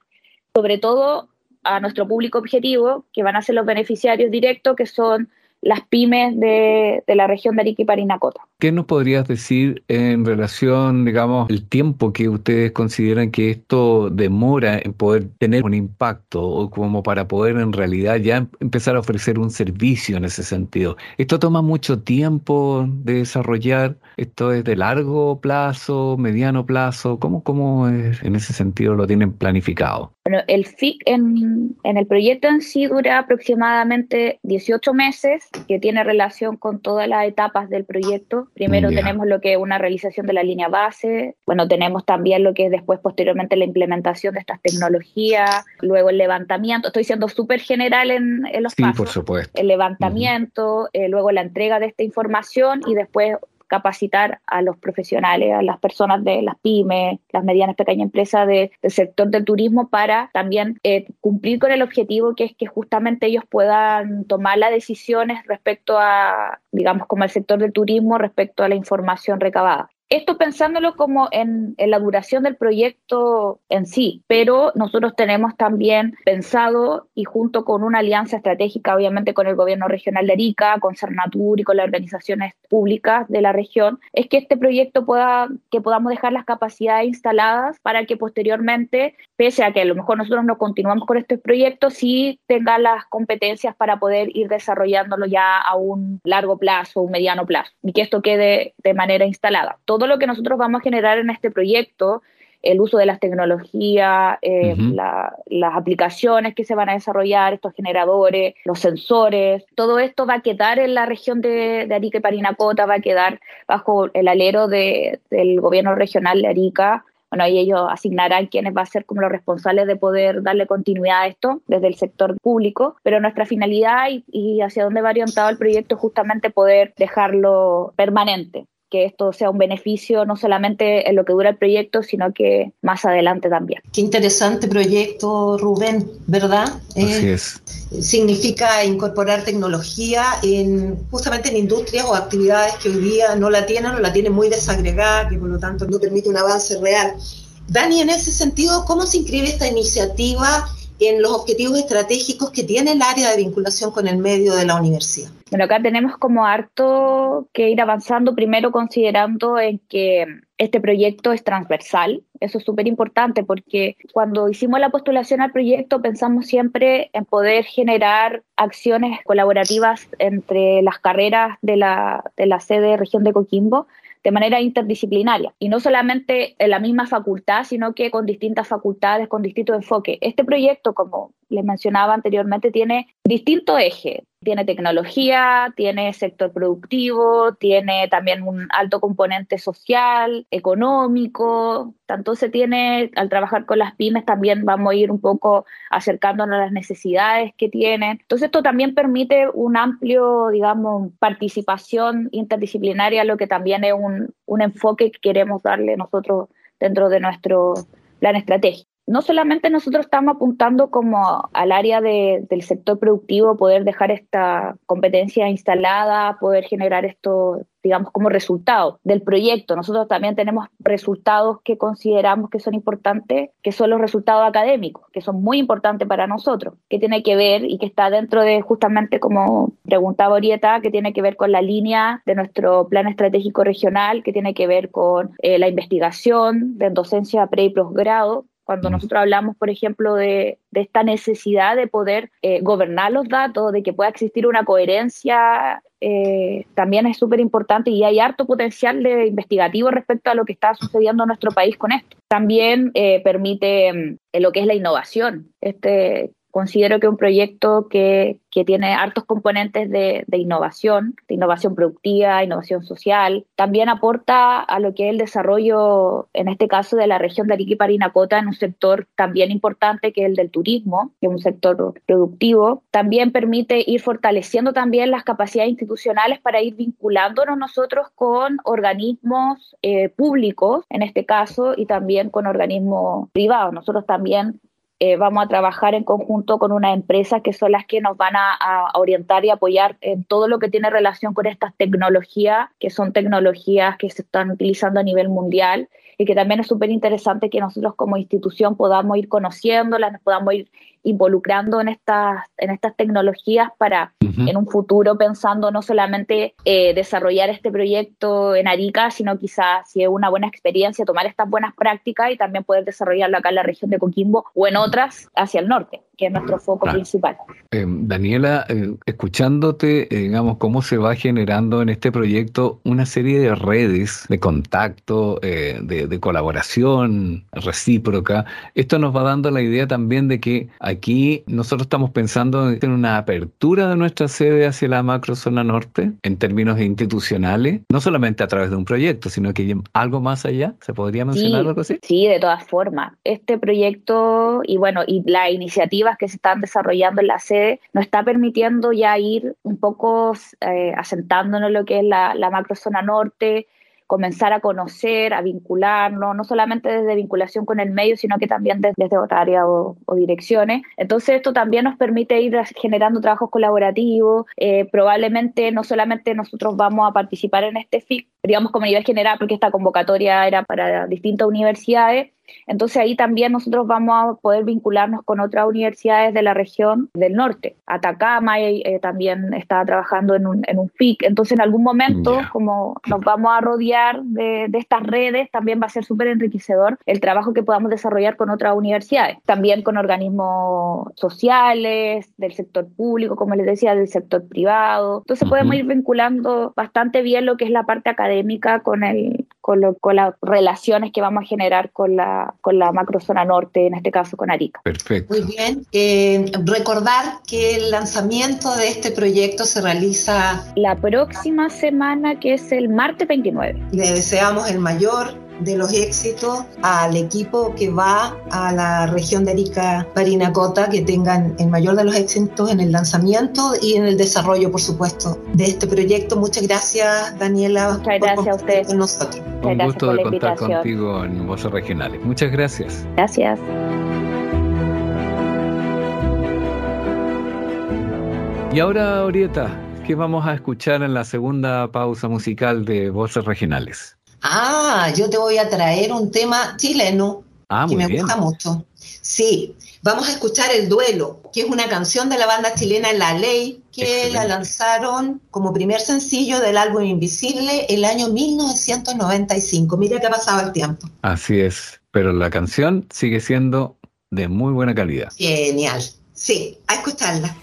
sobre todo a nuestro público objetivo, que van a ser los beneficiarios directos, que son las pymes de, la región de Arica y Parinacota. ¿Qué nos podrías decir en relación, digamos, el tiempo que ustedes consideran que esto demora en poder tener un impacto o como para poder en realidad ya empezar a ofrecer un servicio en ese sentido? ¿Esto toma mucho tiempo de desarrollar? ¿Esto es de largo plazo, mediano plazo? ¿Cómo, cómo en ese sentido lo tienen planificado? Bueno, el FIC en, en, el proyecto en sí dura aproximadamente 18 meses, que tiene relación con todas las etapas del proyecto. Primero tenemos lo que es una realización de la línea base, bueno, tenemos también lo que es después, posteriormente, la implementación de estas tecnologías, luego el levantamiento, estoy siendo súper general en, en, los sí, por supuesto. El levantamiento, eh, luego la entrega de esta información y después capacitar a los profesionales, a las personas de las pymes, las medianas, pequeñas empresas del sector del turismo para también eh, cumplir con el objetivo que es que justamente ellos puedan tomar las decisiones respecto a, digamos, como el sector del turismo, respecto a la información recabada. Esto pensándolo como en, la duración del proyecto en sí, pero nosotros tenemos también pensado y junto con una alianza estratégica, obviamente con el gobierno regional de Arica, con Cernatur y con las organizaciones públicas de la región, es que este proyecto pueda, que podamos dejar las capacidades instaladas para que posteriormente, pese a que a lo mejor nosotros no continuamos con este proyecto, sí tenga las competencias para poder ir desarrollándolo ya a un largo plazo, un mediano plazo, y que esto quede de manera instalada lo que nosotros vamos a generar en este proyecto, el uso de las tecnologías, eh, las aplicaciones que se van a desarrollar, estos generadores, los sensores, todo esto va a quedar en la región de, Arica y Parinacota, va a quedar bajo el alero del gobierno regional de Arica. Bueno, ahí ellos asignarán quiénes van a ser como los responsables de poder darle continuidad a esto desde el sector público, pero nuestra finalidad y, y hacia dónde va orientado el proyecto es justamente poder dejarlo permanente que esto sea un beneficio no solamente en lo que dura el proyecto, sino que más adelante también. Qué interesante proyecto, Rubén, ¿verdad? Así eh, es. Significa incorporar tecnología en justamente en industrias o actividades que hoy día no la tienen o la tienen muy desagregada, que por lo tanto no permite un avance real. Dani, en ese sentido, ¿cómo se inscribe esta iniciativa en los objetivos estratégicos que tiene el área de vinculación con el medio de la universidad? Bueno, acá tenemos como harto que ir avanzando, primero considerando en que este proyecto es transversal. Eso es súper importante porque cuando hicimos la postulación al proyecto pensamos siempre en poder generar acciones colaborativas entre las carreras de la, de la sede región de Coquimbo de manera interdisciplinaria y no solamente en la misma facultad, sino que con distintas facultades, con distintos enfoques. Este proyecto, como les mencionaba anteriormente, tiene distintos ejes. Tiene tecnología, tiene sector productivo, tiene también un alto componente social, económico. Se tiene, al trabajar con las pymes, también vamos a ir un poco acercándonos a las necesidades que tienen. Entonces, esto también permite un amplio, digamos, participación interdisciplinaria, lo que también es un, un enfoque que queremos darle nosotros dentro de nuestro plan estratégico no solamente nosotros estamos apuntando como al área del sector productivo, poder dejar esta competencia instalada, poder generar esto, digamos, como resultado del proyecto. Nosotros también tenemos resultados que consideramos que son importantes, que son los resultados académicos, que son muy importantes para nosotros, que tiene que ver y que está dentro de justamente, como preguntaba Orieta, que tiene que ver con la línea de nuestro plan estratégico regional, que tiene que ver con eh, la investigación de docencia pre y posgrado, cuando nosotros hablamos, por ejemplo, de, esta necesidad de poder eh, gobernar los datos, de que pueda existir una coherencia, eh, también es súper importante y hay harto potencial de investigativo respecto a lo que está sucediendo en nuestro país con esto. También eh, permite mm, lo que es la innovación. Este, considero que un proyecto que, que tiene hartos componentes de, de, innovación, de innovación productiva, innovación social, también aporta a lo que es el desarrollo, en este caso, de la región de Arica y Parinacota, en un sector también importante que es el del turismo, que es un sector productivo. También permite ir fortaleciendo también las capacidades institucionales para ir vinculándonos nosotros con organismos eh, públicos, en este caso, y también con organismos privados. Nosotros también eh, vamos a trabajar en conjunto con una empresa que son las que nos van a, orientar y apoyar en todo lo que tiene relación con estas tecnologías, que son tecnologías que se están utilizando a nivel mundial y que también es súper interesante que nosotros como institución podamos ir conociéndolas, nos podamos ir involucrando en estas, en estas tecnologías para en un futuro pensando no solamente eh, desarrollar este proyecto en Arica, sino quizás si es una buena experiencia tomar estas buenas prácticas y también poder desarrollarlo acá en la región de Coquimbo o en otras hacia el norte que es nuestro foco principal. Eh, Daniela, eh, escuchándote, digamos, cómo se va generando en este proyecto una serie de redes de contacto, de, de, colaboración recíproca, esto nos va dando la idea también de que Aquí nosotros estamos pensando en una apertura de nuestra sede hacia la macrozona norte en términos institucionales, no solamente a través de un proyecto, sino que algo más allá. ¿Se podría mencionar algo así? Sí, de todas formas. Este proyecto y bueno, y las iniciativas que se están desarrollando en la sede nos está permitiendo ya ir un poco eh, asentándonos en lo que es la, la macrozona norte, comenzar a conocer, a vincularnos, no solamente desde vinculación con el medio, sino que también desde, otra área o, direcciones. Entonces esto también nos permite ir generando trabajos colaborativos. Eh, probablemente no solamente nosotros vamos a participar en este FIC, digamos como nivel general, porque esta convocatoria era para distintas universidades, entonces ahí también nosotros vamos a poder vincularnos con otras universidades de la región del norte. Atacama eh, también está trabajando en un, en un FIC. Entonces en algún momento, como nos vamos a rodear de, de estas redes, también va a ser súper enriquecedor el trabajo que podamos desarrollar con otras universidades. También con organismos sociales, del sector público, como les decía, del sector privado. Entonces podemos ir vinculando bastante bien lo que es la parte académica con, el, con, con las relaciones que vamos a generar con la con la macrozona norte, en este caso con Arica. Perfecto. Muy bien. Eh, recordar que el lanzamiento de este proyecto se realiza la próxima semana, que es el martes 29. Le deseamos el mayor de los éxitos al equipo que va a la región de Arica Parinacota, que tengan el mayor de los éxitos en el lanzamiento y en el desarrollo, por supuesto, de este proyecto. Muchas gracias, Daniela. Muchas gracias a usted. Con nosotros. Un gusto de contar contigo en Voces Regionales. Muchas gracias. Gracias. Y ahora, Orieta, ¿qué vamos a escuchar en la segunda pausa musical de Voces Regionales? Ah, yo te voy a traer un tema chileno ah, que me bien. gusta mucho. Sí, vamos a escuchar El Duelo, que es una canción de la banda chilena La Ley, que Excelente. la lanzaron como primer sencillo del álbum Invisible el año 1995. Mira que ha pasado el tiempo. Así es, pero la canción sigue siendo de muy buena calidad. Genial. Sí, a escucharla.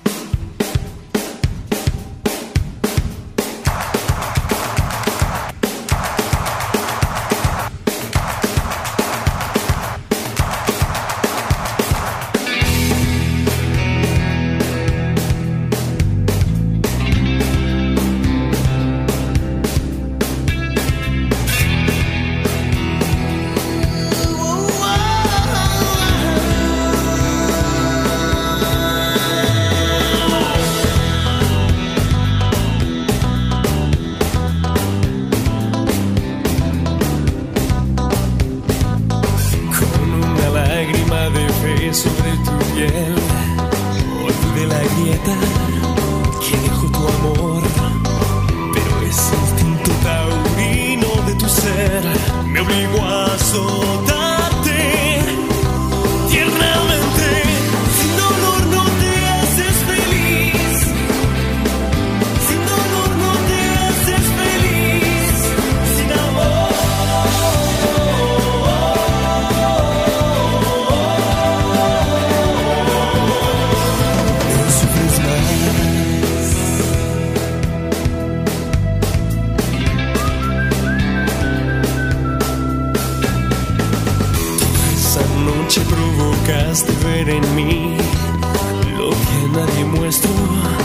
Nadie muestro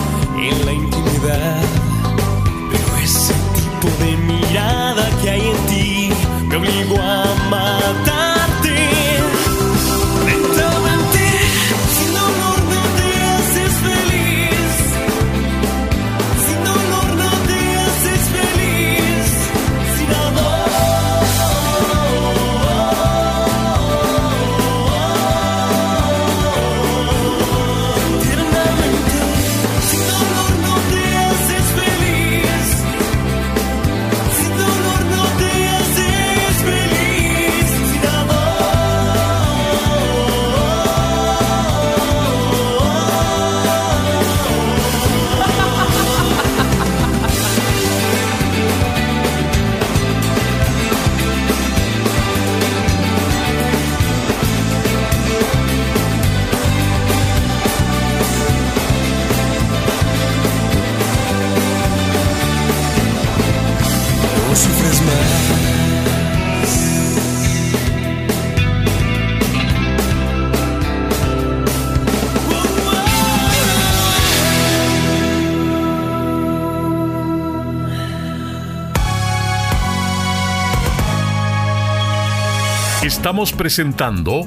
Presentando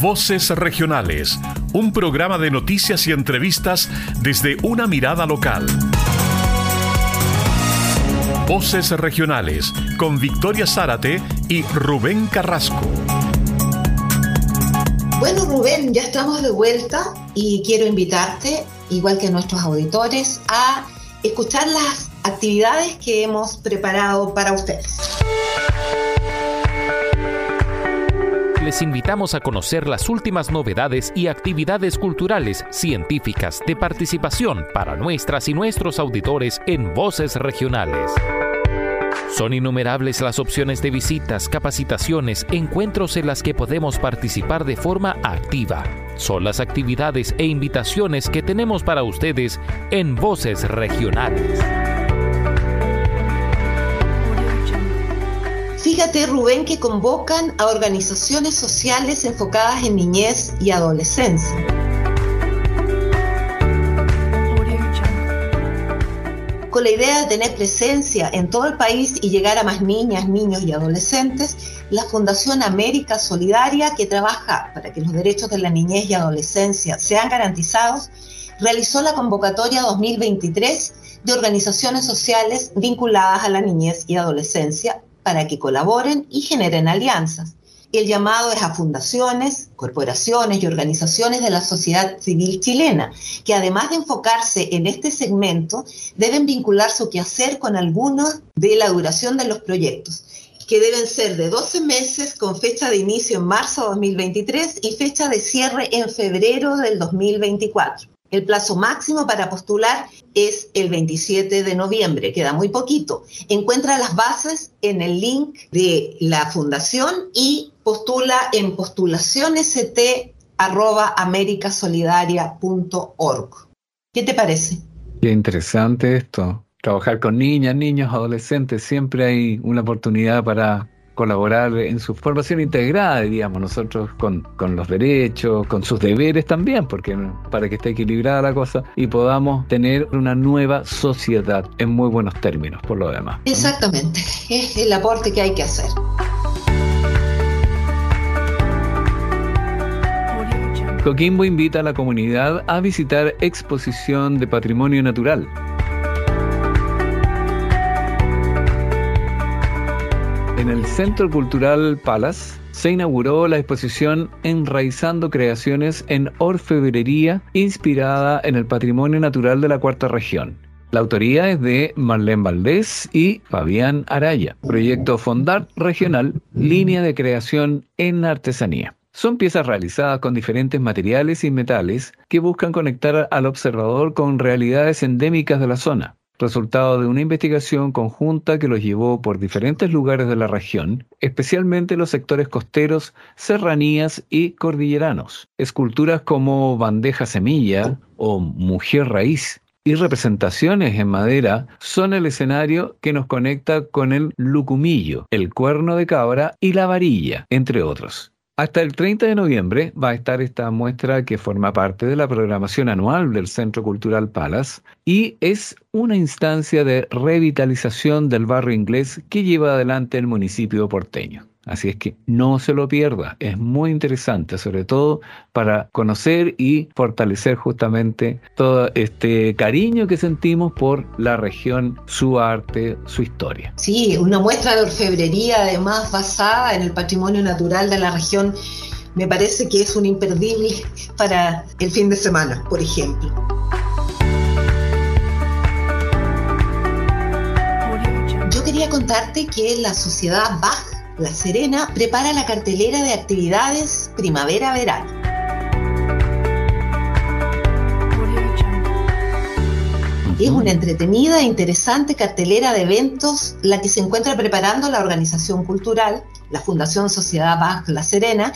Voces Regionales, un programa de noticias y entrevistas desde una mirada local. Voces Regionales con Victoria Zárate y Rubén Carrasco. Bueno, Rubén, ya estamos de vuelta y quiero invitarte, igual que nuestros auditores, a escuchar las actividades que hemos preparado para ustedes. Les invitamos a conocer las últimas novedades y actividades culturales, científicas, de participación para nuestras y nuestros auditores en Voces Regionales. Son innumerables las opciones de visitas, capacitaciones, encuentros en las que podemos participar de forma activa. Son las actividades e invitaciones que tenemos para ustedes en Voces Regionales. Fíjate, Rubén, que convocan a organizaciones sociales enfocadas en niñez y adolescencia. Con la idea de tener presencia en todo el país y llegar a más niñas, niños y adolescentes, la Fundación América Solidaria, que trabaja para que los derechos de la niñez y adolescencia sean garantizados, realizó la convocatoria 2023 de organizaciones sociales vinculadas a la niñez y adolescencia para que colaboren y generen alianzas. El llamado es a fundaciones, corporaciones y organizaciones de la sociedad civil chilena, que además de enfocarse en este segmento, deben vincular su quehacer con algunos de la duración de los proyectos, que deben ser de 12 meses con fecha de inicio en marzo de 2023 y fecha de cierre en febrero del 2024. El plazo máximo para postular es el 27 de noviembre, queda muy poquito. Encuentra las bases en el link de la fundación y postula en postulacionest.americasolidaria.org. ¿Qué te parece? Qué interesante esto. Trabajar con niñas, niños, adolescentes, siempre hay una oportunidad para colaborar en su formación integrada, diríamos, nosotros con, con, los derechos, con sus deberes también, porque para que esté equilibrada la cosa y podamos tener una nueva sociedad en muy buenos términos, por lo demás. Exactamente, es el aporte que hay que hacer. Coquimbo invita a la comunidad a visitar exposición de patrimonio natural En el Centro Cultural Palace se inauguró la exposición Enraizando Creaciones en Orfebrería, inspirada en el patrimonio natural de la cuarta región. La autoría es de Marlene Valdés y Fabián Araya. Proyecto Fondart Regional, línea de creación en artesanía. Son piezas realizadas con diferentes materiales y metales que buscan conectar al observador con realidades endémicas de la zona resultado de una investigación conjunta que los llevó por diferentes lugares de la región, especialmente los sectores costeros, serranías y cordilleranos. Esculturas como bandeja semilla o mujer raíz y representaciones en madera son el escenario que nos conecta con el lucumillo, el cuerno de cabra y la varilla, entre otros. Hasta el 30 de noviembre va a estar esta muestra que forma parte de la programación anual del Centro Cultural Palace y es una instancia de revitalización del barrio inglés que lleva adelante el municipio porteño. Así es que no se lo pierda, es muy interesante, sobre todo para conocer y fortalecer justamente todo este cariño que sentimos por la región, su arte, su historia. Sí, una muestra de orfebrería además basada en el patrimonio natural de la región me parece que es un imperdible para el fin de semana, por ejemplo. Yo quería contarte que la sociedad Bach la Serena prepara la cartelera de actividades primavera-verano. Es una entretenida e interesante cartelera de eventos la que se encuentra preparando la organización cultural, la Fundación Sociedad Bach La Serena,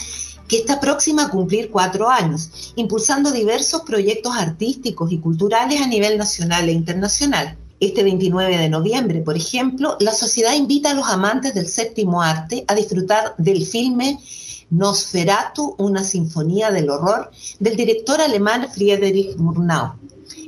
que está próxima a cumplir cuatro años, impulsando diversos proyectos artísticos y culturales a nivel nacional e internacional. Este 29 de noviembre, por ejemplo, la sociedad invita a los amantes del séptimo arte a disfrutar del filme Nosferatu, una sinfonía del horror, del director alemán Friedrich Murnau.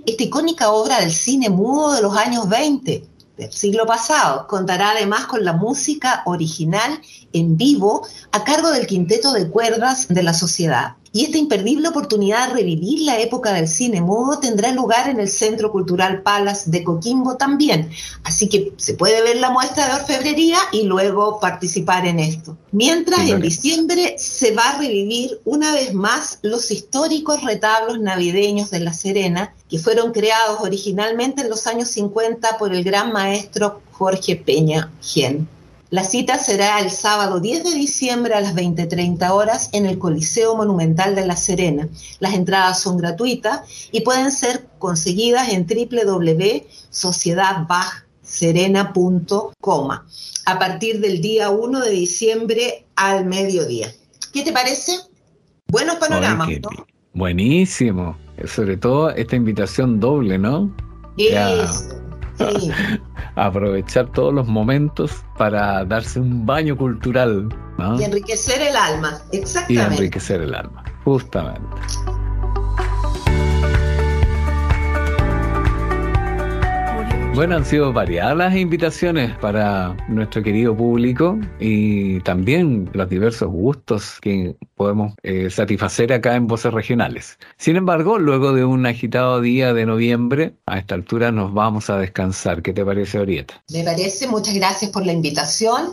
Esta icónica obra del cine mudo de los años 20, del siglo pasado. Contará además con la música original en vivo a cargo del quinteto de cuerdas de la sociedad. Y esta imperdible oportunidad de revivir la época del cine mudo tendrá lugar en el Centro Cultural Palace de Coquimbo también. Así que se puede ver la muestra de orfebrería y luego participar en esto. Mientras en diciembre se va a revivir una vez más los históricos retablos navideños de La Serena, que fueron creados originalmente en los años 50 por el gran maestro Jorge Peña Gen. La cita será el sábado 10 de diciembre a las 20.30 horas en el Coliseo Monumental de La Serena. Las entradas son gratuitas y pueden ser conseguidas en www.sociedadbachserena.com a partir del día 1 de diciembre al mediodía. ¿Qué te parece? Buenos panoramas, ¿no? Buenísimo. Sobre todo esta invitación doble, ¿no? Eso. Sí. aprovechar todos los momentos para darse un baño cultural. Y enriquecer el alma, exactamente. Y enriquecer el alma, justamente. Bueno, han sido variadas las invitaciones para nuestro querido público y también los diversos gustos que podemos eh, satisfacer acá en Voces Regionales. Sin embargo, luego de un agitado día de noviembre, a esta altura nos vamos a descansar. ¿Qué te parece, Orieta? Me parece, muchas gracias por la invitación.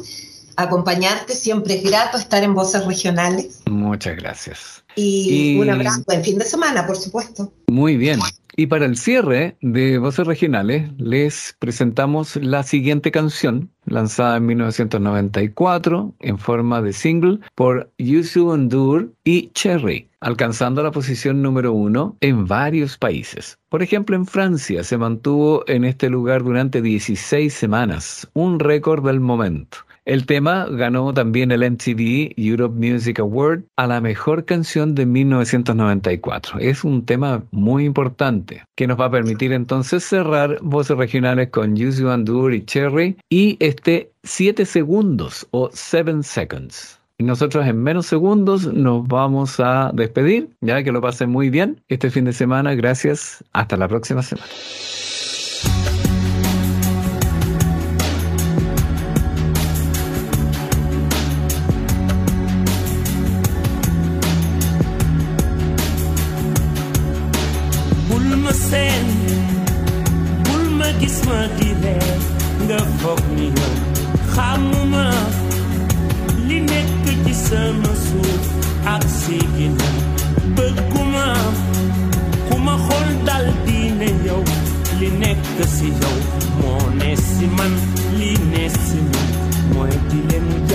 Acompañarte, siempre es grato estar en Voces Regionales. Muchas gracias. Y, y... un abrazo, buen fin de semana, por supuesto. Muy bien. Y para el cierre de Voces Regionales, les presentamos la siguiente canción, lanzada en 1994 en forma de single por Yusu Endur y Cherry, alcanzando la posición número uno en varios países. Por ejemplo, en Francia se mantuvo en este lugar durante 16 semanas, un récord del momento. El tema ganó también el MTV Europe Music Award a la mejor canción de 1994. Es un tema muy importante que nos va a permitir entonces cerrar voces regionales con Yuzu Andur y Cherry y este 7 segundos o 7 seconds. Nosotros en menos segundos nos vamos a despedir. Ya que lo pasen muy bien este fin de semana. Gracias. Hasta la próxima semana.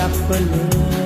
up alone.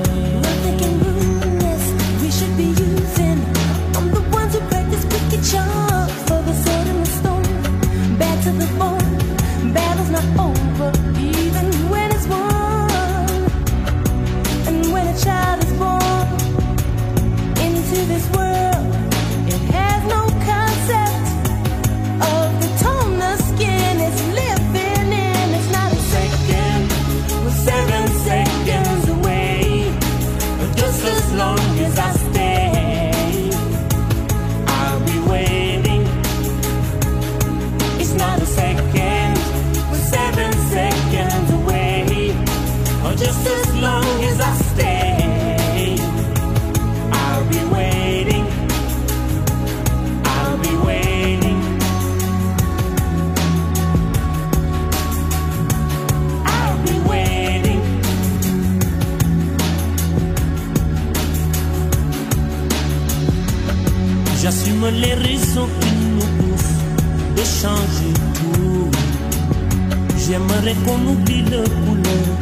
J'aimerais qu'on oublie le couleur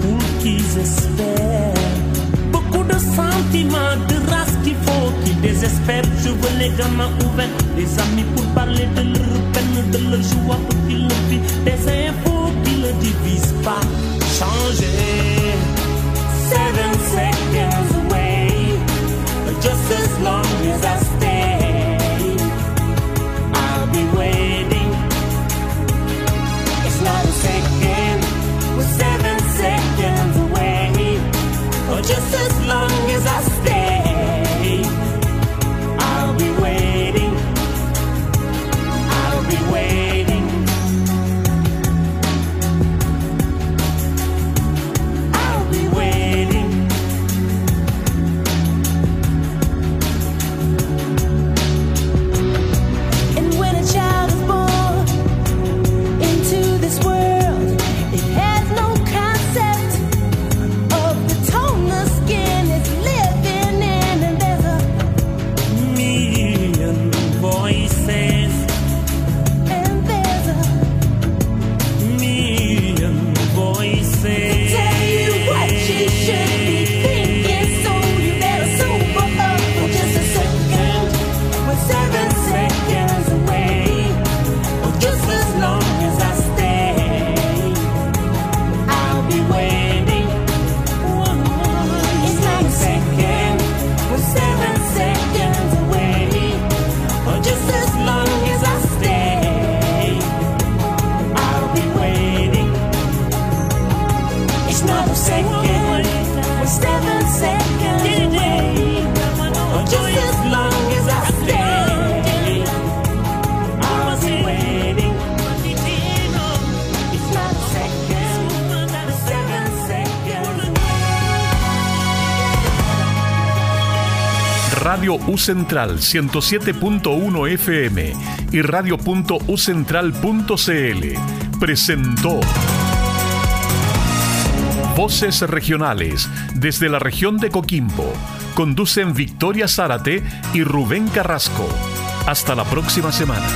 pour qu'ils espèrent. Beaucoup de sentiments, de race qu'il faut qu'ils désespèrent. Je veux les gamins ouverts, des amis pour parler de leur peine, de leur joie pour qu'ils le vivent. Des infos qui ne divisent pas. Changer. Seven seconds away. Just as long as I Radio U Central 107.1 FM y radio.ucentral.cl presentó Voces Regionales desde la región de Coquimbo. Conducen Victoria Zárate y Rubén Carrasco. Hasta la próxima semana.